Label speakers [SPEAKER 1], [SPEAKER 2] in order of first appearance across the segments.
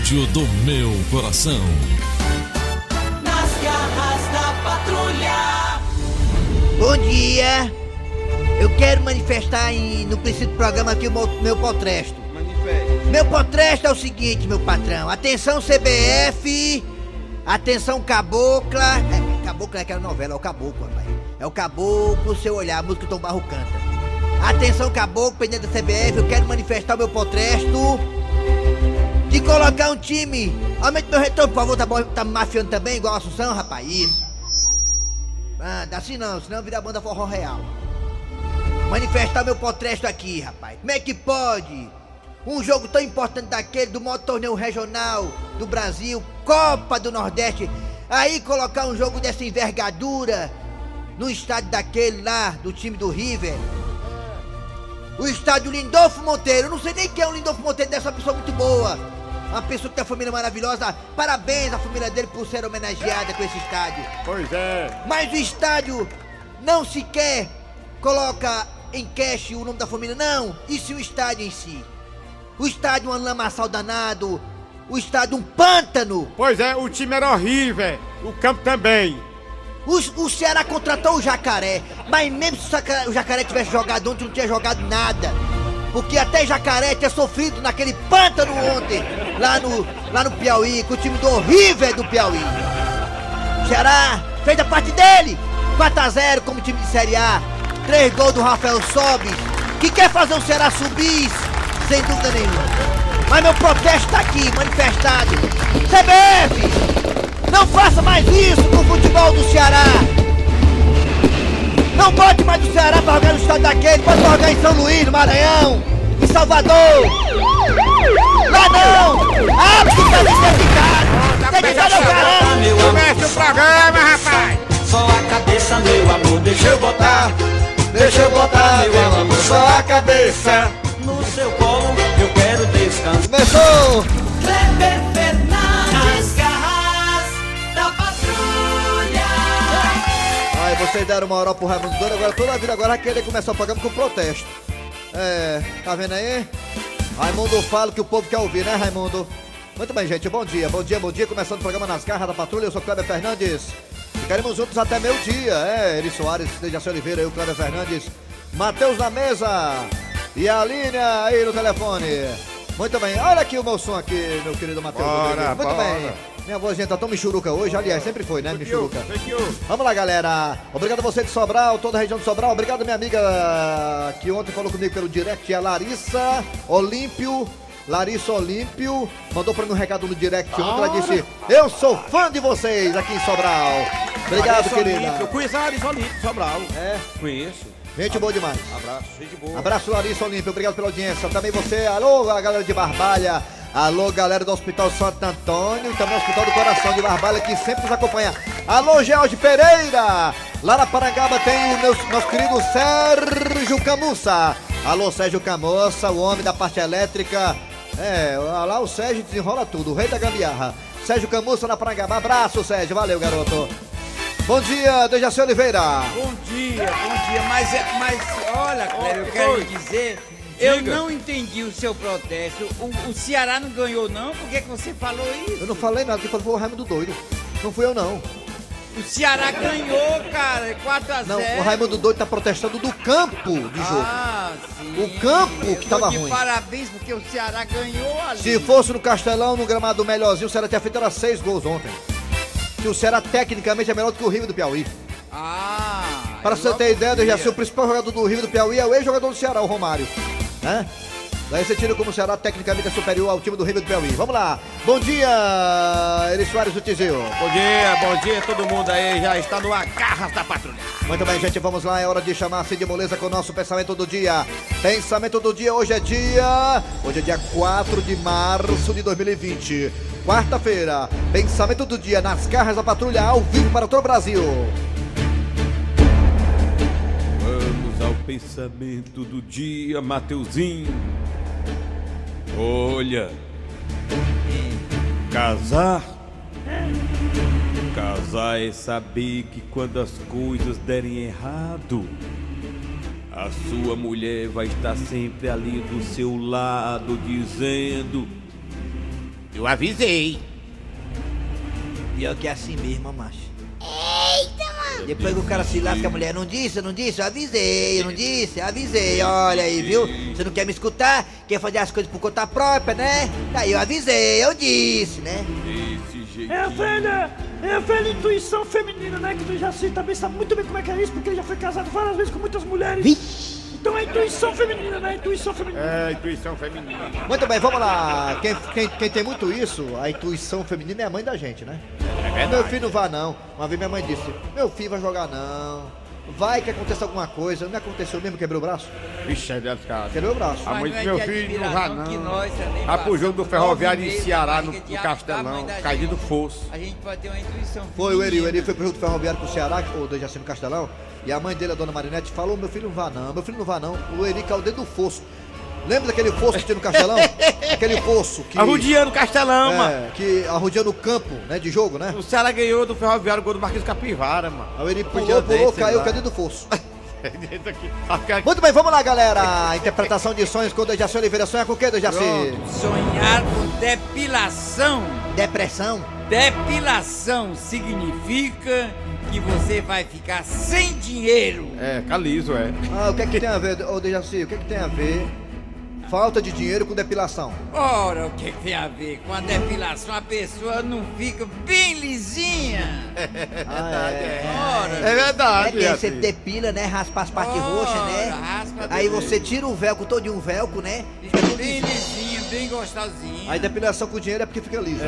[SPEAKER 1] rádio do meu coração.
[SPEAKER 2] Nas garras da patrulha.
[SPEAKER 3] Bom dia. Eu quero manifestar em, no princípio do programa aqui o meu, meu potresto. Meu potresto é o seguinte, meu patrão. Atenção CBF. Atenção Cabocla. É, cabocla é aquela novela, é o Caboclo, rapaz. É o Caboclo, seu olhar, a música que Tom Barro canta. Atenção Caboclo, pendente da CBF, eu quero manifestar o meu potresto de colocar um time. Aumente meu retorno, por favor, tá, bom, tá mafiando também, igual a Assunção, rapaz? Isso. Anda, assim não, senão vira banda forró real. Manifestar meu potresto aqui, rapaz. Como é que pode? Um jogo tão importante daquele, do maior torneio regional do Brasil, Copa do Nordeste, aí colocar um jogo dessa envergadura no estádio daquele lá, do time do River. O estádio Lindolfo Monteiro. Eu não sei nem quem é o Lindolfo Monteiro, dessa pessoa muito boa. Uma pessoa que tem uma família maravilhosa. Parabéns à família dele por ser homenageada com esse estádio.
[SPEAKER 4] Pois é.
[SPEAKER 3] Mas o estádio não sequer coloca em cash o nome da família, não. E se o estádio em si? O estádio é um lamaçal danado. O estádio um pântano.
[SPEAKER 4] Pois é, o time era horrível. O campo também.
[SPEAKER 3] O, o Ceará contratou o Jacaré, mas mesmo se o Jacaré tivesse jogado ontem, não tinha jogado nada. Porque até Jacaré tinha sofrido naquele pântano ontem, lá no, lá no Piauí, com o time do horrível do Piauí. O Ceará fez a parte dele, 4x0 como time de Série A, 3 gols do Rafael Sobis, que quer fazer o Ceará subir, sem dúvida nenhuma. Mas meu protesto está aqui, manifestado. CBF, não faça mais isso com o futebol do Ceará. Não bote mais o Ceará para jogar no estado daquele, pode jogar em São Luís, no Maranhão, em Salvador. Lá não! Ah, porque tá desdedicado! Dedicado ao caramba!
[SPEAKER 4] Comece o programa, rapaz.
[SPEAKER 2] Só a cabeça, meu amor, deixa eu botar.
[SPEAKER 3] Deixa eu botar,
[SPEAKER 2] meu amor,
[SPEAKER 3] só a cabeça.
[SPEAKER 2] No seu colo, eu quero descansar.
[SPEAKER 3] Começou! Vocês deram uma hora pro Raimundo Doido, agora toda a vida agora vai querer começar o programa com protesto. É, tá vendo aí? Raimundo fala que o povo quer ouvir, né, Raimundo? Muito bem, gente, bom dia, bom dia, bom dia. Começando o programa Nas Garras da Patrulha, eu sou Kleber Fernandes. Ficaremos juntos até meio dia, é, Eri Soares, Dejaci Oliveira, eu, Kleber Fernandes, Matheus na mesa e a linha aí no telefone. Muito bem, olha aqui o meu som aqui, meu querido Matheus. Muito
[SPEAKER 4] bora.
[SPEAKER 3] bem. Minha vozinha tá tão michuruca hoje, aliás, sempre foi, né, michuruca. Vamos lá, galera. Obrigado a você de Sobral, toda a região de Sobral. Obrigado, minha amiga que ontem falou comigo pelo direct, a Larissa Olímpio. Larissa Olímpio mandou pra mim um recado no direct ontem. Ela disse: Eu sou fã de vocês aqui em Sobral. Obrigado,
[SPEAKER 5] Larissa
[SPEAKER 3] querida.
[SPEAKER 5] Olímpio. Eu conheço a Larissa Olímpio, Sobral.
[SPEAKER 3] É,
[SPEAKER 5] Conheço.
[SPEAKER 3] gente boa demais.
[SPEAKER 5] Abraço, gente boa.
[SPEAKER 3] Abraço, Larissa Olímpio. Obrigado pela audiência. Também você, alô, a galera de Barbalha. Alô, galera do Hospital Santo Antônio. Também o Hospital do Coração de Barbalha, que sempre nos acompanha. Alô, George Pereira. Lá na Parangaba tem o meu, nosso querido Sérgio Camussa. Alô, Sérgio Camussa, o homem da parte elétrica. É, lá o Sérgio desenrola tudo, o rei da gambiarra. Sérgio Camussa na Parangaba. Abraço, Sérgio. Valeu, garoto. Bom dia, Dejaci Oliveira.
[SPEAKER 6] Bom dia, bom dia. Mas, é- mas olha, Cléber, eu quero dizer, eu
[SPEAKER 4] Diga.
[SPEAKER 6] não entendi o seu protesto. O, o Ceará não ganhou, não? Por que, que você falou isso?
[SPEAKER 3] Eu não falei nada, que falou foi o Raimundo doido. Não fui eu, não.
[SPEAKER 6] O Ceará ganhou, cara, 4x0.
[SPEAKER 3] Não, o Raimundo doido tá protestando do campo de jogo.
[SPEAKER 6] Ah, sim.
[SPEAKER 3] O campo que
[SPEAKER 6] Eu
[SPEAKER 3] tava ruim.
[SPEAKER 6] parabéns, porque o Ceará ganhou ali.
[SPEAKER 3] Se fosse no Castelão, no gramado melhorzinho, o Ceará tinha feito era seis gols ontem. Que o Ceará tecnicamente é melhor do que o Rio do Piauí.
[SPEAKER 6] Ah.
[SPEAKER 3] Para você ter ideia, o principal jogador do Rio do Piauí é o ex-jogador do Ceará, o Romário. Né? Daí você tira como o Ceará tecnicamente é superior ao time do Rio do Piauí. Vamos lá. Bom dia, Eri Soares do Tizil.
[SPEAKER 5] Bom dia, bom dia todo mundo aí. Já está no Agarras da Patrulha.
[SPEAKER 3] Muito bem, gente, vamos lá. É hora de chamar Cid Moleza com o nosso pensamento do dia. Pensamento do dia, hoje é dia. Hoje é dia 4 de março de 2020. Quarta-feira. Pensamento do dia nas garras da patrulha ao vivo para todo o Brasil.
[SPEAKER 5] Ao pensamento do dia, Mateuzinho. Olha. Casar. Casar é saber que quando as coisas derem errado, a sua mulher vai estar sempre ali do seu lado, dizendo:
[SPEAKER 4] Eu avisei.
[SPEAKER 7] Pior que é assim mesmo, macho. Depois que o cara se lasca, a mulher não disse, não disse, eu avisei, eu não disse, avisei, olha aí, viu? Você não quer me escutar, quer fazer as coisas por conta própria, né? Daí eu avisei, eu disse, né?
[SPEAKER 8] É a velha, é a velha intuição feminina, né? Que tu já sei, também sabe muito bem como é que é isso, porque ele já foi casado várias vezes com muitas mulheres. Então é intuição feminina, né? Intuição feminina.
[SPEAKER 4] É, intuição feminina.
[SPEAKER 3] Muito bem, vamos lá. Quem, quem, quem tem muito isso, a intuição feminina é a mãe da gente, né? Meu filho não vá não. Uma vez minha mãe disse, meu filho vai jogar não. Vai que aconteça alguma coisa. Não aconteceu mesmo, quebrou o braço?
[SPEAKER 4] Vixe, é casas.
[SPEAKER 3] Quebrou o braço.
[SPEAKER 4] A mãe do
[SPEAKER 6] é
[SPEAKER 4] meu filho não vá não. Vai pro jogo do Ferroviário em Ceará, no,
[SPEAKER 6] de
[SPEAKER 4] no Castelão, caído do fosso.
[SPEAKER 6] A gente pode ter uma intuição
[SPEAKER 3] Foi o Eri, o. Eri foi pro Rio do Ferroviário pro Ceará, ou do Jaci no Castelão, e a mãe dele, a dona Marinete, falou, meu filho não vá não, meu filho não vá não. O Eri caiu dentro do fosso. Lembra daquele fosso que tinha no Castelão? Aquele fosso que...
[SPEAKER 4] Arrudiando o Castelão, mano.
[SPEAKER 3] É, que arrodeando o campo, né, de jogo, né?
[SPEAKER 4] O Ceará ganhou do Ferroviário o gol do Marquinhos Capivara, mano.
[SPEAKER 3] Aí ele pulou, pulou, caiu, caiu do fosso. Muito bem, vamos lá, galera. Interpretação de sonhos com o Dejaci Oliveira. Sonha com o quê, Dejaci?
[SPEAKER 6] Sonhar com depilação.
[SPEAKER 7] Depressão.
[SPEAKER 6] Depilação significa que você vai ficar sem dinheiro.
[SPEAKER 4] É, caliso, é.
[SPEAKER 3] Ah, o que é que tem a ver, ô Dejaci, o que é que tem a ver falta de dinheiro com depilação?
[SPEAKER 6] Ora, o que, que tem a ver com a depilação? A pessoa não fica bem lisinha.
[SPEAKER 3] Ah, é.
[SPEAKER 6] Ora,
[SPEAKER 4] É
[SPEAKER 7] É
[SPEAKER 4] verdade,
[SPEAKER 7] que aí você depila, né? Raspa as partes
[SPEAKER 6] Ora,
[SPEAKER 7] roxas, né?
[SPEAKER 6] raspa
[SPEAKER 7] Aí você tira o velcro, todo de um velcro, né?
[SPEAKER 6] fica bem lisinha, bem gostosinha.
[SPEAKER 3] Aí depilação com dinheiro é porque fica liso.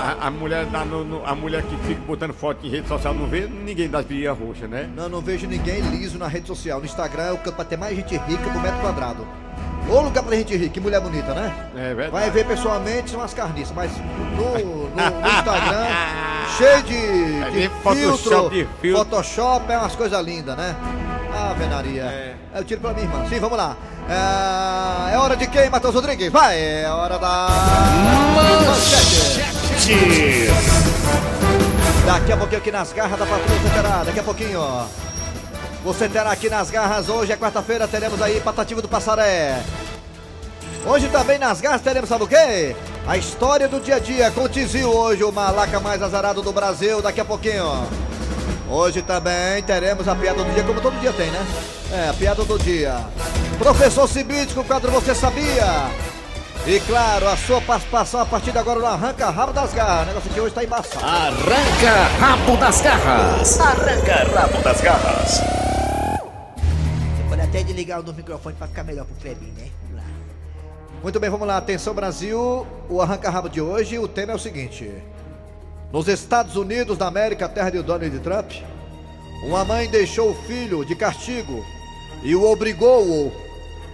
[SPEAKER 4] A, a mulher dá no- no- a mulher que fica botando foto em rede social não vê ninguém das vias roxas, né?
[SPEAKER 3] Não, não vejo ninguém liso na rede social. No Instagram é o canto pra ter mais gente rica por metro quadrado. Ô lugar pra gente rica, que mulher bonita, né?
[SPEAKER 4] É verdade.
[SPEAKER 3] Vai ver pessoalmente são as carniças, mas no, no- no Instagram, cheio de,
[SPEAKER 4] É
[SPEAKER 3] de
[SPEAKER 4] Photoshop,
[SPEAKER 3] filtro,
[SPEAKER 4] de filtro.
[SPEAKER 3] Photoshop, é umas coisas lindas, né? Ah, venaria.
[SPEAKER 4] É.
[SPEAKER 3] Eu tiro pra minha irmã. Sim, vamos lá. É, é hora de quem, Matheus Rodrigues? Vai, é hora da... Manchete. Daqui a pouquinho aqui nas garras da Patrulha daqui a pouquinho, ó. Você terá aqui nas garras, hoje é quarta-feira, teremos aí Patativa do Passaré. Hoje também nas garras teremos, sabe o quê? A história do dia a dia com o Tizil hoje, o malaca mais azarado do Brasil, daqui a pouquinho, ó. Hoje também teremos a piada do dia, como todo dia tem, né? É, a piada do dia. Professor Cibite com o quadro Você Sabia? E claro, a sua participação a partir de agora no Arranca Rabo das Garras. O negócio aqui hoje tá embaçado.
[SPEAKER 1] Arranca rabo das garras. Arranca rabo das garras.
[SPEAKER 7] Até desligar o do microfone pra ficar melhor pro Clebinho, né?
[SPEAKER 3] Muito bem, vamos lá. Atenção Brasil, o arranca-rabo de hoje, o tema é o seguinte. Nos Estados Unidos da América, terra de Donald Trump, uma mãe deixou o filho de castigo e o obrigou,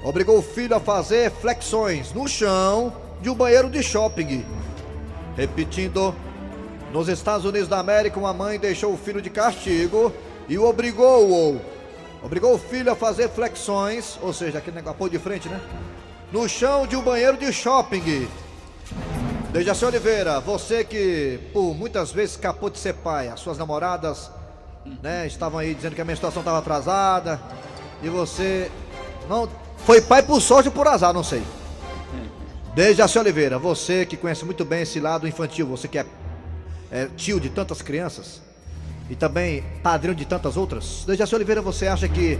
[SPEAKER 3] obrigou o filho a fazer flexões no chão de um banheiro de shopping. Repetindo, nos Estados Unidos da América, uma mãe deixou o filho de castigo e o obrigou, obrigou o filho a fazer flexões, ou seja, aquele negócio apoio de frente, né? no chão de um banheiro de shopping. Dejaci Oliveira, você que por muitas vezes escapou de ser pai, as suas namoradas, né, estavam aí dizendo que a menstruação estava atrasada e você não foi pai por sorte ou por azar, não sei. Dejaci Oliveira, você que conhece muito bem esse lado infantil, você que é, é tio de tantas crianças e também padrinho de tantas outras. Dejaci Oliveira, você acha que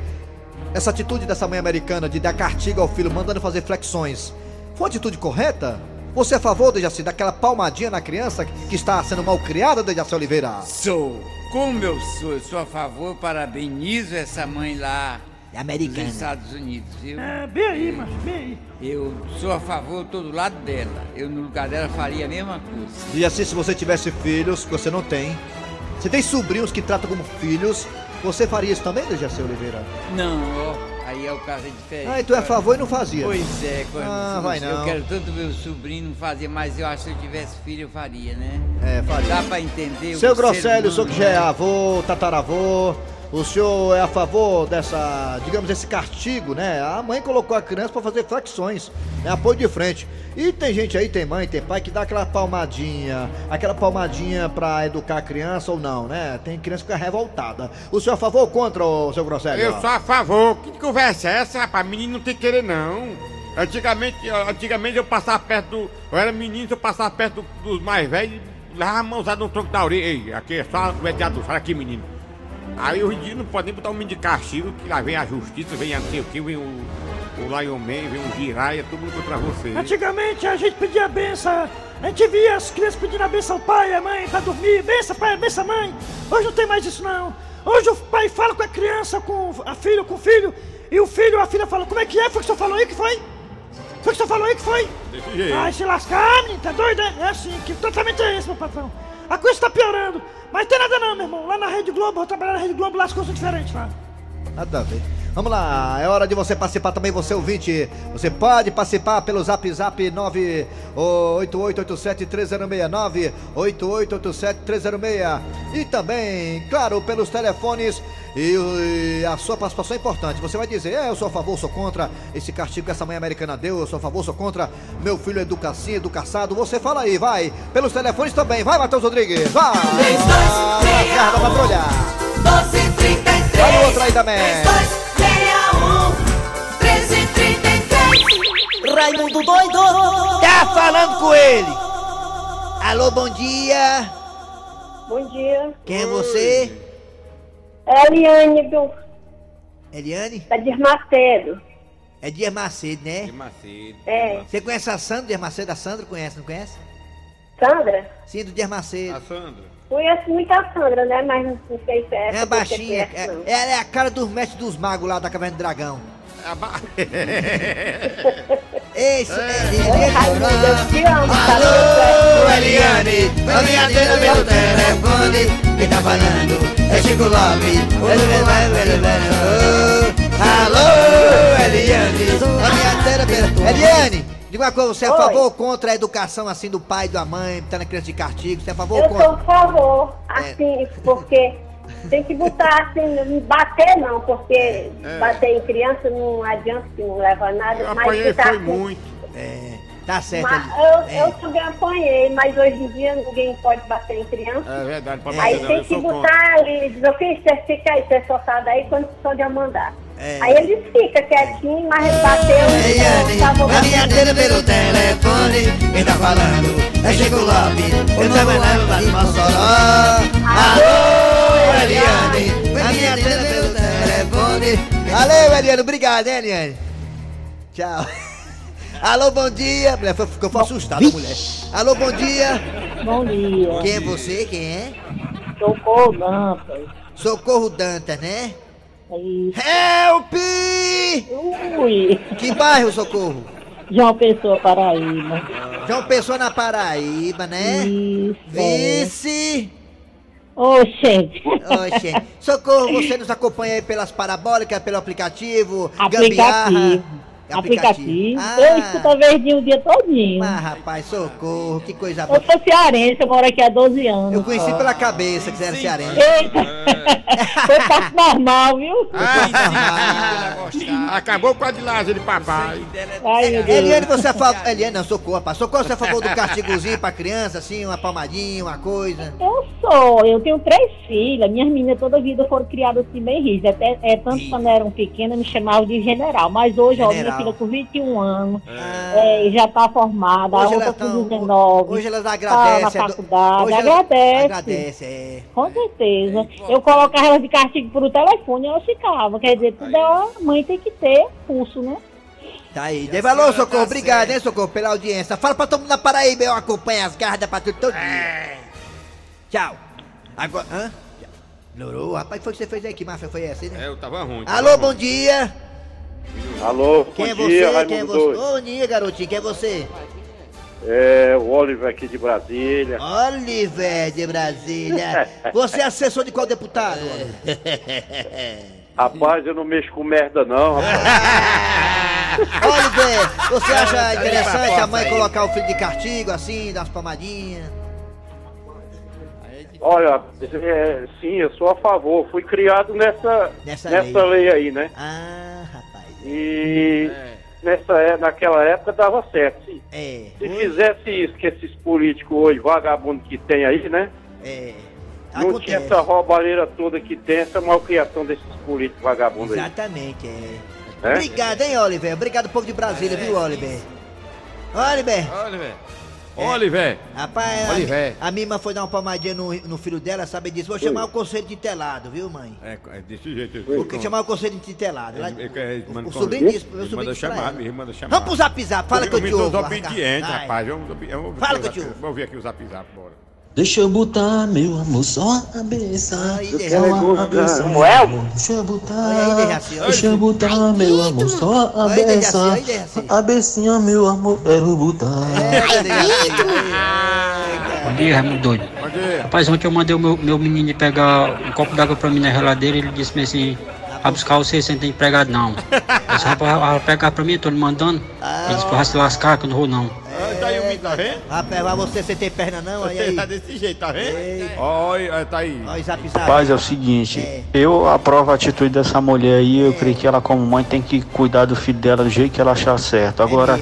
[SPEAKER 3] essa atitude dessa mãe americana de dar castigo ao filho, mandando fazer flexões, foi uma atitude correta? Você é a favor, Dejaci, daquela palmadinha na criança que está sendo mal criada, Dejaci Oliveira?
[SPEAKER 6] Sou. Como eu sou, eu sou a favor, parabenizo essa mãe lá
[SPEAKER 7] É
[SPEAKER 6] dos
[SPEAKER 7] americana.
[SPEAKER 6] Estados Unidos, viu?
[SPEAKER 8] É, bem aí, macho, bem aí.
[SPEAKER 6] Eu sou a favor, tô do lado dela. Eu, no lugar dela, faria a mesma coisa.
[SPEAKER 3] Dejaci, se você tivesse filhos, que você não tem, você tem sobrinhos que tratam como filhos, você faria isso também, Dejaci Oliveira?
[SPEAKER 6] Não, ó, aí é o caso é diferente.
[SPEAKER 3] Ah, então é a favor e não fazia.
[SPEAKER 6] Pois é, quando
[SPEAKER 3] Ah, vai não.
[SPEAKER 6] eu quero tanto ver o sobrinho não fazer, mas eu acho que se eu tivesse filho eu faria, né?
[SPEAKER 3] É, faria.
[SPEAKER 6] Dá pra entender
[SPEAKER 3] Seu Grosselio, o senhor que já é
[SPEAKER 6] né?
[SPEAKER 3] avô, tataravô, o senhor é a favor dessa, digamos, esse castigo, né? A mãe colocou a criança para fazer flexões, né? Apoio de frente. E tem gente aí, tem mãe, tem pai que dá aquela palmadinha, aquela palmadinha pra educar a criança ou não, né? Tem criança que fica revoltada. O senhor é a favor ou contra, o seu Grosselio?
[SPEAKER 4] Eu sou a favor. Que conversa é essa, rapaz? Menino não tem que querer, não. Antigamente, antigamente eu passava perto do. Eu era menino, eu passava perto do- dos mais velhos levava a mãozada no tronco da orelha. Ei, aqui é só o fala aqui, menino. Aí hoje em dia não pode nem botar um menino de castigo, que lá vem a justiça, vem a não sei o que, vem o, o Lion Man, vem o Jiraya, todo mundo contra você.
[SPEAKER 8] Antigamente a gente pedia benção, a gente via as crianças pedindo a benção ao pai à mãe pra dormir, benção pai, benção mãe. Hoje não tem mais isso não. Hoje o pai fala com a criança, com a filha, com o filho, e o filho a filha fala, como é que é? Foi que o senhor falou aí que foi? Foi que o senhor falou aí que foi?
[SPEAKER 4] Desse jeito.
[SPEAKER 8] Ai, se lascar, menino, tá doido, é? É assim, que tratamento é esse, meu patrão? A coisa tá piorando. Mas tem nada não, meu irmão. Lá na Rede Globo, eu trabalhar na Rede Globo, lá as coisas são diferentes lá.
[SPEAKER 9] Nada a ver. Vamos lá, é hora de você participar também, você ouvinte. Você pode participar pelo zap zap 988873069, 88873006. E também, claro, pelos telefones. E, e a sua participação é importante. Você vai dizer, é, eu sou a favor, sou contra esse castigo que essa mãe americana deu, eu sou a favor, sou contra meu filho educacinho, educaçado. Você fala aí, vai. Pelos telefones também, vai, Matheus Rodrigues, vai. Vai, Garra da Patrulha.
[SPEAKER 2] 1233
[SPEAKER 9] Olha o outro aí também.
[SPEAKER 2] 3261 1333
[SPEAKER 3] Raimundo doido! Tá falando com ele! Alô, bom dia!
[SPEAKER 10] Bom dia.
[SPEAKER 3] Quem é você?
[SPEAKER 10] É a Eliane do,
[SPEAKER 3] Eliane?
[SPEAKER 10] da Desmacedo.
[SPEAKER 3] É Dias Macedo, né?
[SPEAKER 6] Macedo.
[SPEAKER 10] É.
[SPEAKER 3] Você conhece a Sandra Dias Macedo? A Sandra conhece, não conhece?
[SPEAKER 10] Sandra?
[SPEAKER 3] Sim, do Dias Macedo.
[SPEAKER 4] A Sandra.
[SPEAKER 10] Conheço muito a Sandra, né? Mas não sei se é
[SPEAKER 3] É
[SPEAKER 10] essa
[SPEAKER 3] a
[SPEAKER 10] que você
[SPEAKER 3] baixinha,
[SPEAKER 10] conhece,
[SPEAKER 3] é-
[SPEAKER 10] não.
[SPEAKER 3] ela é a cara dos mestres dos magos lá da Caverna do Dragão.
[SPEAKER 4] A ba...
[SPEAKER 3] Esse é
[SPEAKER 10] amo, tá
[SPEAKER 3] Alô, Eliane, a minha atenda pelo telefone. Quem tá falando é Chico Lopes. Alô, Eliane, a minha atenda pelo... Eliane, diga uma coisa, você é a
[SPEAKER 10] Oi.
[SPEAKER 3] favor ou contra a educação assim do pai e da mãe, tá na criança de castigo? Você é a favor ou
[SPEAKER 10] Eu sou
[SPEAKER 3] contra?
[SPEAKER 10] a favor, assim, porque tem que botar assim, não bater não, porque bater em criança não adianta que não leva a nada.
[SPEAKER 4] Eu
[SPEAKER 10] mas
[SPEAKER 4] apanhei foi
[SPEAKER 10] assim,
[SPEAKER 4] muito.
[SPEAKER 3] É, tá certo,
[SPEAKER 10] Mas eu, eu também apanhei, mas hoje em dia ninguém pode bater em criança.
[SPEAKER 4] É verdade, pode
[SPEAKER 10] Aí
[SPEAKER 4] não,
[SPEAKER 10] tem
[SPEAKER 4] eu
[SPEAKER 10] que
[SPEAKER 4] contra.
[SPEAKER 10] botar ali, diz, meu filho, você fica aí, você soltado aí quando só de eu mandar.
[SPEAKER 3] É.
[SPEAKER 10] Aí eles ficam quietinhos, mas ele bateu
[SPEAKER 3] Eliane,
[SPEAKER 10] e tá
[SPEAKER 3] a minha atenda pelo telefone. Quem tá falando é Chico Lopes. Eu tô falando lá de Mossoró. Alô, Eliane, a minha atenda pelo telefone. Valeu, Eliane, obrigado, hein, Eliane. Tchau. Alô, bom dia. Mulher, foi- ficou foi assustada, mulher. Alô, bom dia.
[SPEAKER 10] Bom dia.
[SPEAKER 3] Quem é você? Quem é?
[SPEAKER 10] Socorro, Dantas.
[SPEAKER 3] Socorro Dantas, né?
[SPEAKER 10] Aí,
[SPEAKER 3] Help!
[SPEAKER 10] ui,
[SPEAKER 3] Que bairro, Socorro?
[SPEAKER 10] João Pessoa, Paraíba.
[SPEAKER 3] João Pessoa na Paraíba, né?
[SPEAKER 10] Isso.
[SPEAKER 3] Vice.
[SPEAKER 10] Ô, gente.
[SPEAKER 3] Oxe, socorro, você nos acompanha aí pelas parabólicas, pelo aplicativo,
[SPEAKER 10] Aplicativo.
[SPEAKER 3] gambiarra.
[SPEAKER 10] Aplicativo.
[SPEAKER 3] Ah,
[SPEAKER 10] Eu escuto a verdinha o dia todinho.
[SPEAKER 3] mas rapaz, socorro, que coisa boa.
[SPEAKER 10] Eu sou cearense, eu moro aqui há 12 anos.
[SPEAKER 3] Eu conheci pela cabeça que você era cearense.
[SPEAKER 10] Eita! Foi passo normal, viu?
[SPEAKER 4] Acabou com a de Lázaro de papai.
[SPEAKER 10] Ai, meu Deus.
[SPEAKER 3] Eliane, você é a favor. Eliane, não, socorro, rapaz. Socorro, você é a favor do castigozinho pra criança, assim, uma palmadinha, uma coisa.
[SPEAKER 10] Eu sou, eu tenho três filhas, minhas meninas toda a vida foram criadas assim bem rígidas. Até, é, tanto quando eram pequenas me chamavam de general. Mas hoje, ó, minha Filha com 21 anos,
[SPEAKER 3] Ah,
[SPEAKER 10] é, já tá formada, a
[SPEAKER 3] hoje,
[SPEAKER 10] outra
[SPEAKER 3] elas
[SPEAKER 10] com
[SPEAKER 3] tão,
[SPEAKER 10] 19.
[SPEAKER 3] hoje elas
[SPEAKER 10] tá na
[SPEAKER 3] agradecem. a do-
[SPEAKER 10] faculdade, agradece.
[SPEAKER 3] Agradece, é.
[SPEAKER 10] Com certeza. Eu colocava elas de castigo por telefone e elas ficavam. Quer dizer, tudo é a mãe tem que ter pulso, né?
[SPEAKER 3] Tá aí. Dê valor, Socorro. Obrigado, hein, Socorro, pela audiência. Fala pra todo mundo na Paraíba, eu acompanho as garras da patrulha todo dia. Tchau. Agora. Hã? Melhorou? Rapaz, o que foi que você fez aí? Que máfia foi essa, né?
[SPEAKER 4] É, eu tava ruim. tava
[SPEAKER 3] Alô,
[SPEAKER 4] ruim.
[SPEAKER 3] bom dia.
[SPEAKER 11] Alô,
[SPEAKER 3] Quem é
[SPEAKER 11] bom
[SPEAKER 3] você?
[SPEAKER 11] dia,
[SPEAKER 3] Quem é você? Bom dia, garotinho. Quem é você?
[SPEAKER 11] É o Oliver aqui de Brasília.
[SPEAKER 3] Oliver de Brasília. Você é assessor de qual deputado?
[SPEAKER 11] Rapaz, eu não mexo com merda não, rapaz.
[SPEAKER 3] Oliver, você acha interessante a mãe colocar o filho de castigo, assim, dar umas palmadinhas?
[SPEAKER 11] Olha, é, sim, eu sou a favor. Fui criado nessa,
[SPEAKER 3] Nessa
[SPEAKER 11] nessa lei. aí, né?
[SPEAKER 3] Ah,
[SPEAKER 11] E nessa, é- naquela época dava certo, sim.
[SPEAKER 3] É,
[SPEAKER 11] Se fizesse isso que esses políticos hoje, vagabundos que tem aí, né?
[SPEAKER 3] é.
[SPEAKER 11] Não tinha
[SPEAKER 3] Acontece.
[SPEAKER 11] essa roubalheira toda que tem, essa malcriação desses políticos vagabundos aí.
[SPEAKER 3] Exatamente, é.
[SPEAKER 11] né?
[SPEAKER 3] Obrigado, hein, Oliver? Obrigado, povo de Brasília, viu, Oliver? Oliver!
[SPEAKER 4] Oliver. Oliver.
[SPEAKER 3] Rapaz,
[SPEAKER 4] Oliver.
[SPEAKER 3] a, a minha irmã foi dar uma palmadinha no, no filho dela, sabe disso? Vou chamar o conselho de telado, viu, mãe?
[SPEAKER 4] É, é desse jeito.
[SPEAKER 3] Vou chamar o conselho de telado. Lá-
[SPEAKER 4] Ele- ele-
[SPEAKER 3] o,
[SPEAKER 4] manda
[SPEAKER 3] o sobrinho disse, meu sobrinho
[SPEAKER 4] manda
[SPEAKER 3] disse
[SPEAKER 4] chamar, ele manda chamar.
[SPEAKER 3] Vamos pro zap zap, fala que eu te
[SPEAKER 4] Eu
[SPEAKER 3] ouvo.
[SPEAKER 4] sou obediente, rapaz. Vamos, vamos,
[SPEAKER 3] Fala que eu te ouvo.
[SPEAKER 4] Vamos ver aqui o zap zap, bora.
[SPEAKER 12] Deixa eu botar meu amor só a cabeça.
[SPEAKER 3] Aí,
[SPEAKER 12] Só a cabeça.
[SPEAKER 11] Samuel?
[SPEAKER 12] Deixa eu botar. Deixa eu botar meu amor só a
[SPEAKER 3] Dejaci.
[SPEAKER 12] A becinha, meu amor, quero botar.
[SPEAKER 3] É.
[SPEAKER 13] Bom dia, Raimundo doido.
[SPEAKER 4] Bom dia.
[SPEAKER 13] Rapaz, ontem eu mandei o meu, meu menino pegar um copo d'água pra mim na geladeira ele disse assim, vai buscar você, você não tem empregado não. Eu disse, rapaz, vai pegar pra mim, eu tô lhe mandando. Ele disse, vai se lascar que eu não vou não.
[SPEAKER 4] Tá aí o menino, tá vendo?
[SPEAKER 3] Rapaz, mas você, você tem perna não? Olha aí.
[SPEAKER 4] Tá desse jeito, tá vendo? Olha, tá aí.
[SPEAKER 3] Olha o zap zap.
[SPEAKER 14] Rapaz, é o seguinte,
[SPEAKER 3] É.
[SPEAKER 14] eu aprovo a atitude dessa mulher aí, eu creio que ela como mãe tem que cuidar do filho dela do jeito que ela achar certo. Agora,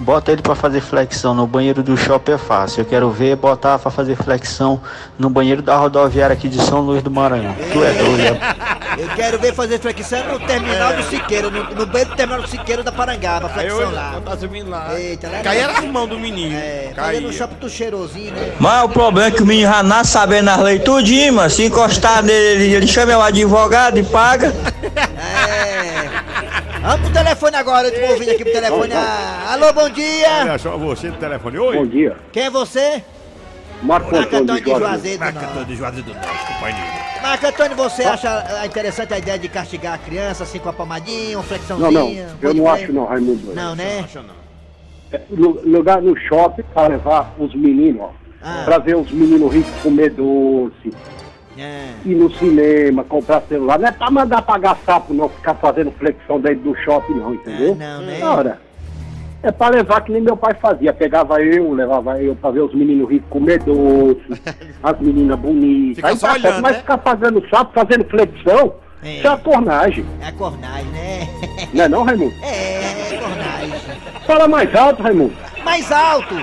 [SPEAKER 14] bota ele pra fazer flexão no banheiro do shopping é fácil. Eu quero ver botar pra fazer flexão no banheiro da rodoviária aqui de São Luís do Maranhão. Tu é doido, é?
[SPEAKER 3] Eu quero ver fazer flexão no terminal do Siqueiro, no, no do terminal do Siqueiro da Parangaba, flexão
[SPEAKER 4] hoje
[SPEAKER 3] lá.
[SPEAKER 4] não tá subindo lá.
[SPEAKER 3] Eita, lá
[SPEAKER 4] Caía
[SPEAKER 3] não.
[SPEAKER 4] nas mãos do menino.
[SPEAKER 3] É, no
[SPEAKER 4] Caía.
[SPEAKER 3] shopping do cheirosinho, né?
[SPEAKER 15] Mas o problema é que o menino já nasce sabendo as leis tudinho, mano. Se encostar nele, ele chama o advogado e paga.
[SPEAKER 3] É. Vamos pro telefone agora, eu tô ouvindo aqui pro telefone. Alô, bom dia!
[SPEAKER 4] Olha só você do telefone. Oi.
[SPEAKER 11] Bom dia.
[SPEAKER 3] Quem é você?
[SPEAKER 11] Marco
[SPEAKER 3] Marco
[SPEAKER 11] Antônio
[SPEAKER 3] Antônio
[SPEAKER 11] de Juazeiro.
[SPEAKER 3] Juazeiro, não.
[SPEAKER 4] de Juazeiro do Norte, companheiro.
[SPEAKER 3] Marco Antônio, você acha interessante a ideia de castigar a criança assim com a palmadinha, uma
[SPEAKER 11] Não,
[SPEAKER 3] flexãozinha?
[SPEAKER 11] não, eu não acho não, Raimundo.
[SPEAKER 3] Não, né?
[SPEAKER 4] Acha não.
[SPEAKER 11] É, lu- Lugar no shopping pra levar os meninos, ó.
[SPEAKER 3] Ah.
[SPEAKER 11] Pra ver os meninos ricos comer doce,
[SPEAKER 3] É.
[SPEAKER 11] ir no cinema, comprar celular. Não é pra mandar pagar sapo, não, ficar fazendo flexão dentro do shopping, não, entendeu?
[SPEAKER 3] Ah, não, né?
[SPEAKER 11] Ora, é pra levar que nem meu pai fazia. Pegava eu, levava eu pra ver os meninos ricos comer doce, as meninas bonitas.
[SPEAKER 4] Fica
[SPEAKER 11] Aí
[SPEAKER 4] só
[SPEAKER 11] tá
[SPEAKER 4] olhando,
[SPEAKER 11] certo, mas
[SPEAKER 4] né?
[SPEAKER 11] ficar fazendo sapo, fazendo flexão,
[SPEAKER 3] É.
[SPEAKER 11] isso é uma cornagem.
[SPEAKER 3] É cornagem, né?
[SPEAKER 11] Não é não, Raimundo?
[SPEAKER 3] É, é cornagem.
[SPEAKER 11] Fala mais alto, Raimundo.
[SPEAKER 3] Mais alto!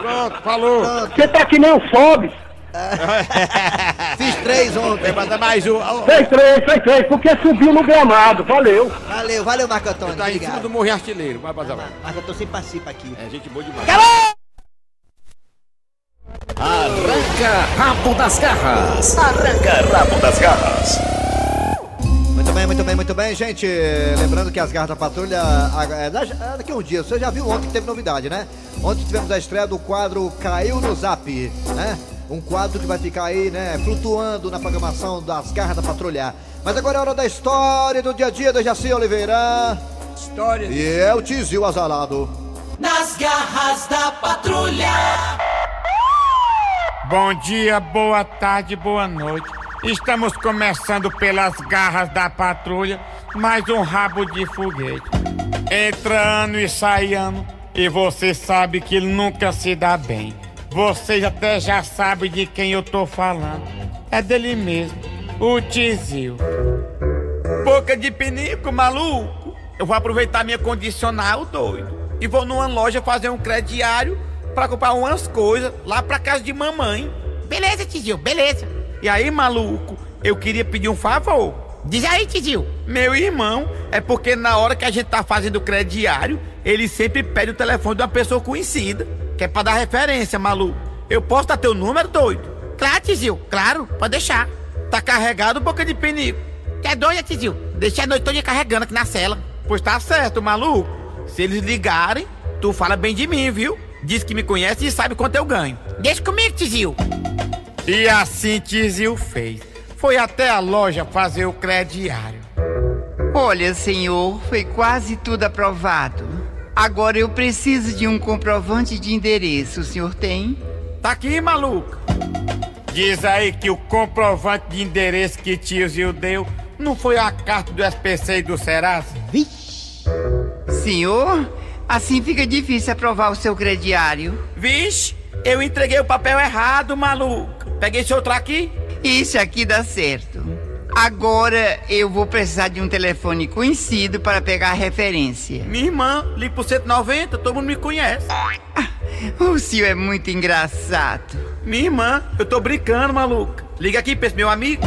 [SPEAKER 4] Pronto, falou.
[SPEAKER 11] Você tá que nem o Sobes.
[SPEAKER 3] Fiz três ontem.
[SPEAKER 4] Manda mais um.
[SPEAKER 11] Fez três, fez três, porque subiu no gramado. Valeu.
[SPEAKER 3] Valeu, valeu, Marco Antônio.
[SPEAKER 4] Tá em cima do morrer artilheiro. Vai passar, vai.
[SPEAKER 3] Marco Antônio sempre participa aqui.
[SPEAKER 4] É gente boa demais.
[SPEAKER 1] Arranca rabo das garras. Arranca rabo das garras.
[SPEAKER 9] Muito bem, muito bem, muito bem, gente. Lembrando que as garras da patrulha. é, é, Daqui a um dia, você já viu ontem que teve novidade, né? Ontem tivemos a estreia do quadro Caiu no Zap, né? Um quadro que vai ficar aí, né, flutuando na programação das garras da patrulha. Mas agora é hora da história do dia a dia da Jaci Oliveira.
[SPEAKER 6] História
[SPEAKER 9] E é o Tizil Azalado.
[SPEAKER 2] Nas garras da patrulha.
[SPEAKER 16] Bom dia, boa tarde, boa noite. Estamos começando pelas garras da patrulha, mais um rabo de foguete. Entra ano e sai ano, e você sabe que ele nunca se dá bem. Vocês até já sabem de quem eu tô falando. É dele mesmo, o Tizil. Boca de pinico, maluco. Eu vou aproveitar minha condicional, doido. E vou numa loja fazer um crediário pra comprar umas coisas lá pra casa de mamãe. Beleza, tizio, beleza. E aí, maluco, eu queria pedir um favor. Diz aí, tizio. Meu irmão, é porque na hora que a gente tá fazendo o crediário, ele sempre pede o telefone de uma pessoa conhecida. Que é pra dar referência, maluco. Eu posso dar teu número, doido? Claro, tizio, claro, pode deixar. Tá carregado boca de pinico. Que é doida, tizio? Deixa a noite toda carregando aqui na cela. Pois tá certo, maluco. Se eles ligarem, tu fala bem de mim, viu? Diz que me conhece e sabe quanto eu ganho. Deixa comigo, tizio. E assim Tizio fez. Foi até a loja fazer o crediário.
[SPEAKER 7] Olha, senhor, foi quase tudo aprovado. Agora eu preciso de um comprovante de endereço. O senhor tem?
[SPEAKER 16] Tá aqui, maluco. Diz aí que o comprovante de endereço que Tizio deu não foi a carta do SPC e do Serasa?
[SPEAKER 7] Senhor, assim fica difícil aprovar o seu crediário.
[SPEAKER 16] Vixe, eu entreguei o papel errado, maluco. Peguei esse outro aqui.
[SPEAKER 7] Isso aqui dá certo. Agora eu vou precisar de um telefone conhecido para pegar a referência.
[SPEAKER 16] Minha irmã, liga pro 190, todo mundo me conhece.
[SPEAKER 7] O senhor é muito engraçado.
[SPEAKER 16] Minha irmã, eu tô brincando, maluco. Liga aqui pra esse meu amigo.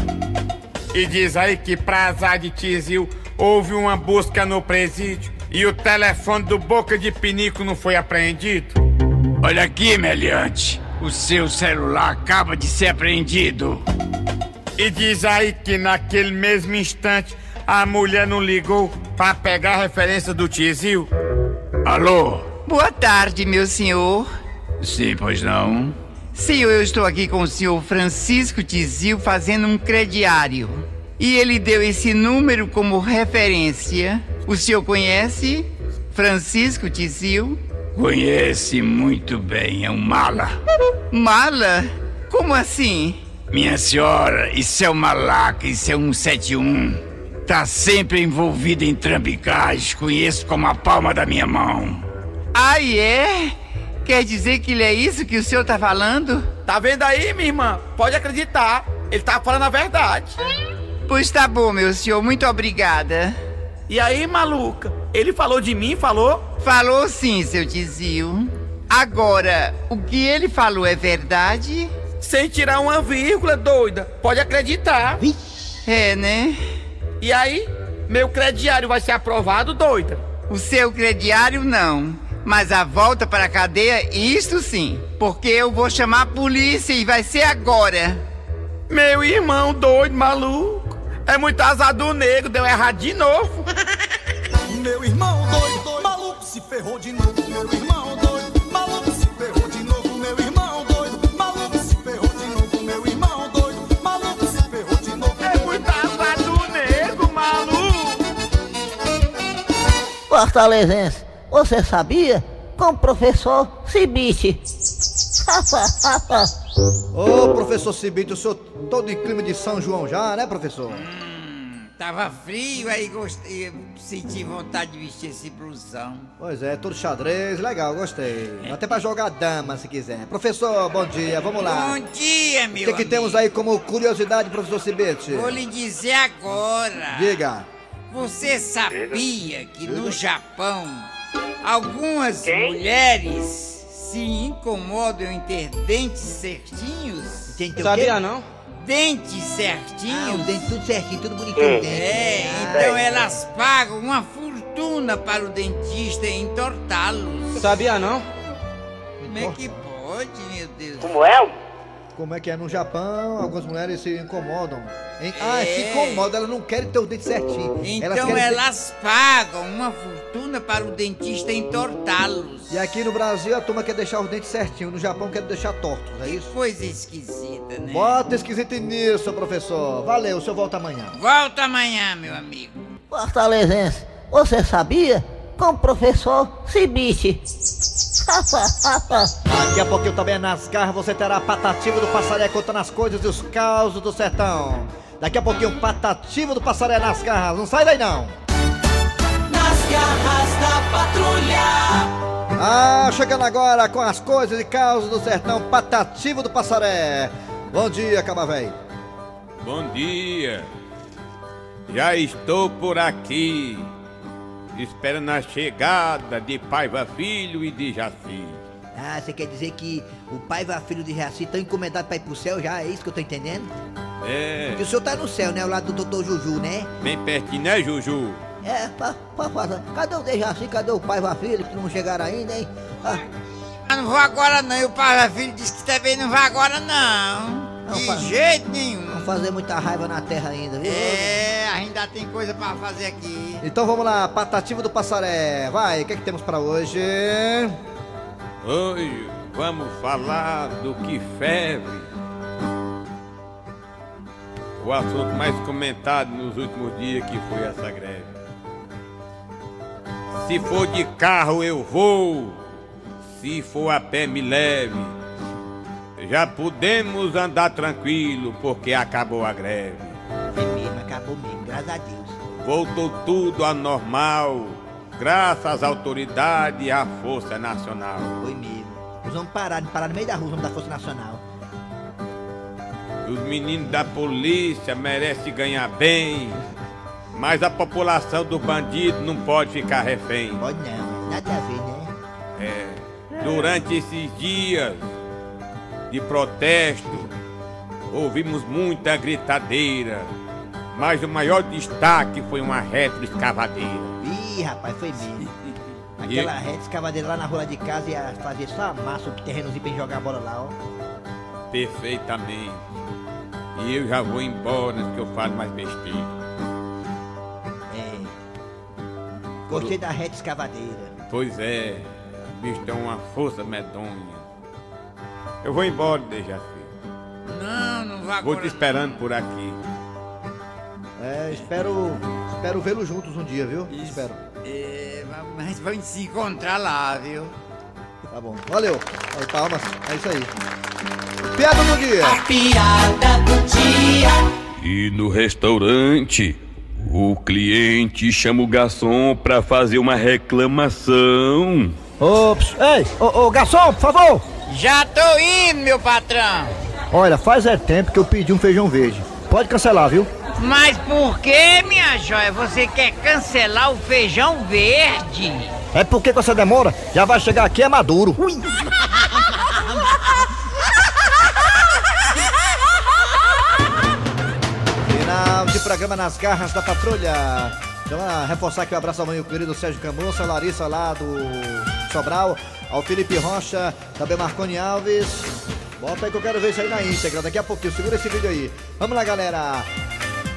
[SPEAKER 16] E diz aí que pra azar de Tizil,
[SPEAKER 17] houve uma busca no presídio e o telefone do Boca de Pinico não foi apreendido?
[SPEAKER 6] Olha aqui, meliante. O seu celular acaba de ser apreendido.
[SPEAKER 17] E diz aí que naquele mesmo instante a mulher não ligou pra pegar a referência do Tizil?
[SPEAKER 6] Alô?
[SPEAKER 7] Boa tarde, meu senhor.
[SPEAKER 6] Sim, pois não.
[SPEAKER 7] Senhor, eu estou aqui com o senhor Francisco Tizil fazendo um crediário. E ele deu esse número como referência. O senhor conhece Francisco Tizil?
[SPEAKER 6] Conhece muito bem, é um mala.
[SPEAKER 7] Mala? Como assim?
[SPEAKER 6] Minha senhora, isso é uma laca, isso é um 71. Tá sempre envolvido em trambicagem, conheço como a palma da minha mão.
[SPEAKER 7] Ah, é? Quer dizer que ele é isso que o senhor tá falando?
[SPEAKER 16] Tá vendo aí, minha irmã? Pode acreditar. Ele tá falando a verdade.
[SPEAKER 7] Pois tá bom, meu senhor. Muito obrigada.
[SPEAKER 16] E aí, maluca? Ele falou de mim, falou?
[SPEAKER 7] Falou sim, seu tizio. Agora, o que ele falou é verdade?
[SPEAKER 16] Sem tirar uma vírgula, doida. Pode acreditar.
[SPEAKER 7] É, né?
[SPEAKER 16] E aí, meu crediário vai ser aprovado, doida?
[SPEAKER 7] O seu crediário não. Mas a volta para a cadeia, isto sim. Porque eu vou chamar a polícia e vai ser agora.
[SPEAKER 16] Meu irmão doido, maluco. É muito azar do negro, deu errado de novo.
[SPEAKER 18] Meu irmão doido, doido, maluco se ferrou de novo. Meu irmão
[SPEAKER 19] Fortalezense, você sabia? Com o professor Cibite.
[SPEAKER 3] Ô, professor Cibite, o senhor todo em clima de São João já, né, professor?
[SPEAKER 6] Tava frio, aí gostei, senti vontade de vestir esse blusão.
[SPEAKER 3] Pois é, tudo xadrez, legal, gostei. Até pra jogar dama, se quiser. Professor, bom dia, vamos lá.
[SPEAKER 6] Bom dia,
[SPEAKER 3] O
[SPEAKER 6] meu
[SPEAKER 3] que, que temos aí como curiosidade, professor Cibite?
[SPEAKER 6] Vou lhe dizer agora.
[SPEAKER 3] Diga.
[SPEAKER 6] Você sabia que no Japão algumas mulheres se incomodam em ter dentes certinhos?
[SPEAKER 19] Sabia
[SPEAKER 6] não? Dentes certinhos.
[SPEAKER 19] Ah, o dente tudo certinho, tudo bonitinho. o dente.
[SPEAKER 6] É, então elas pagam uma fortuna para o dentista entortá-los.
[SPEAKER 19] Sabia não?
[SPEAKER 6] Como é que pode, meu Deus?
[SPEAKER 16] é?
[SPEAKER 3] Como é que é no Japão, algumas mulheres se incomodam. Em- Ah,
[SPEAKER 6] É.
[SPEAKER 3] se incomodam, elas não querem ter o dente certinho.
[SPEAKER 6] Então
[SPEAKER 3] querem ter-
[SPEAKER 6] elas pagam uma fortuna para o dentista entortá-los.
[SPEAKER 3] E aqui no Brasil a turma quer deixar os dentes certinhos, no Japão quer deixar tortos, é isso?
[SPEAKER 6] Coisa esquisita, né?
[SPEAKER 3] Bota esquisito nisso, professor. Valeu, o senhor volta amanhã.
[SPEAKER 6] Volta amanhã, meu amigo.
[SPEAKER 19] Fortalezense, você sabia? Com o professor Cibite.
[SPEAKER 3] Daqui a pouquinho também nas garras você terá Patativo do Passaré contando as coisas e os causos do sertão. Daqui a pouquinho Patativo do Passaré nas garras. Não sai daí não.
[SPEAKER 18] Nas garras da patrulha.
[SPEAKER 3] Ah, chegando agora com as coisas e causos do sertão Patativo do Passaré. Bom dia, Caba Véi.
[SPEAKER 4] Bom dia. Já estou por aqui, esperando a chegada de Paiva Filho e de Jaci.
[SPEAKER 19] Ah, você quer dizer que o pai e a filho de Jaci estão encomendados para ir pro céu já? É isso que eu tô entendendo?
[SPEAKER 4] É,
[SPEAKER 19] Porque o senhor tá no céu, né? Ao lado do doutor Juju, né?
[SPEAKER 4] bem pertinho, né, Juju?
[SPEAKER 19] É, pa, pa, pa, cadê o de Jaci? Cadê o pai e a filho que não chegaram ainda, hein? Ah,
[SPEAKER 6] Ah, não vou agora não, e o pai filho disse que também não vai agora não.
[SPEAKER 19] Não,
[SPEAKER 6] De
[SPEAKER 19] pai.
[SPEAKER 6] jeito nenhum.
[SPEAKER 19] Fazer muita raiva na terra ainda, viu?
[SPEAKER 6] É, ainda tem coisa pra fazer aqui.
[SPEAKER 3] Então vamos lá, Patativo do Passaré. Vai, o que, é que temos pra hoje?
[SPEAKER 4] Hoje vamos falar do que ferve. O assunto mais comentado nos últimos dias que foi essa greve. Se for de carro eu vou, se for a pé me leve. Já podemos andar tranquilo porque acabou a greve.
[SPEAKER 19] É mesmo, acabou mesmo, graças a Deus.
[SPEAKER 4] Voltou tudo ao normal, graças às autoridades e à Força Nacional.
[SPEAKER 19] Foi mesmo. Os homens pararam, pararam no meio da rua, os homens da Força Nacional.
[SPEAKER 4] Os meninos da polícia merecem ganhar bem, mas a população do bandido não pode ficar refém.
[SPEAKER 19] Pode não, nada a ver, né?
[SPEAKER 4] É, durante esses dias de protesto, ouvimos muita gritadeira, Mas o maior destaque foi uma retroescavadeira.
[SPEAKER 20] Ih, rapaz, foi mesmo. Aquela reta escavadeira lá na rua de casa ia fazer só massa o terrenozinho pra jogar a bola lá, ó.
[SPEAKER 4] Perfeitamente. E eu já vou embora antes que eu falo mais besteira.
[SPEAKER 20] É. Gostei da reta escavadeira.
[SPEAKER 4] Pois é, o bicho tem uma força medonha. Eu vou embora, Dejaci.
[SPEAKER 6] Não, não vá
[SPEAKER 4] Vou te esperando por aqui.
[SPEAKER 3] É, espero, espero vê-los juntos um dia, viu? Espero.
[SPEAKER 6] É, mas vamos se encontrar lá, viu?
[SPEAKER 3] Tá bom. Valeu. Aí, palmas. É isso aí. Piada do dia.
[SPEAKER 2] Piada do dia.
[SPEAKER 1] E no restaurante, o cliente chama o garçom pra fazer uma reclamação.
[SPEAKER 21] Ops, ei, ô, ô garçom, por favor.
[SPEAKER 6] Já tô indo, meu patrão.
[SPEAKER 21] Olha, faz é tempo que eu pedi um feijão verde. Pode cancelar, viu?
[SPEAKER 6] Mas por que, minha joia, você quer cancelar o feijão verde?
[SPEAKER 21] É porque com essa demora já vai chegar aqui é maduro. Ui.
[SPEAKER 3] Final de programa nas garras da patrulha. Então, reforçar aqui o abraço ao meu querido Sérgio Camussa, a Larissa lá do Sobral, ao Felipe Rocha, também Marconi Alves. Bota aí que eu quero ver isso aí na íntegra, daqui a pouquinho. Segura esse vídeo aí. Vamos lá, galera.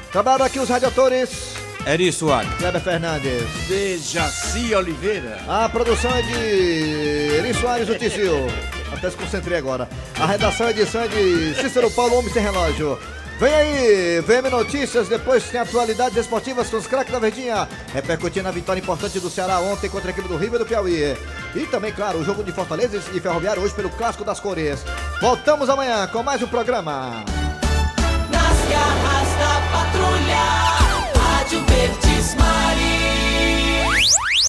[SPEAKER 3] Trabalham aqui os radiatores.
[SPEAKER 1] Eri Soares.
[SPEAKER 3] Kleber Fernandes.
[SPEAKER 1] Dejaci Oliveira.
[SPEAKER 3] A produção é de Eri Soares, o Tizil. Até se concentrei agora. A redação e edição é de Cícero Paulo, Homem Sem Relógio. Vem aí, VM Notícias, depois tem atualidades esportivas com os craques da Verdinha, repercutindo a vitória importante do Ceará ontem contra a equipe do Rio e do Piauí. E também, claro, o jogo de Fortaleza e Ferroviário hoje pelo Clássico das Cores. Voltamos amanhã com mais um programa.
[SPEAKER 2] Nas garras da patrulha, Rádio Verdes Mar.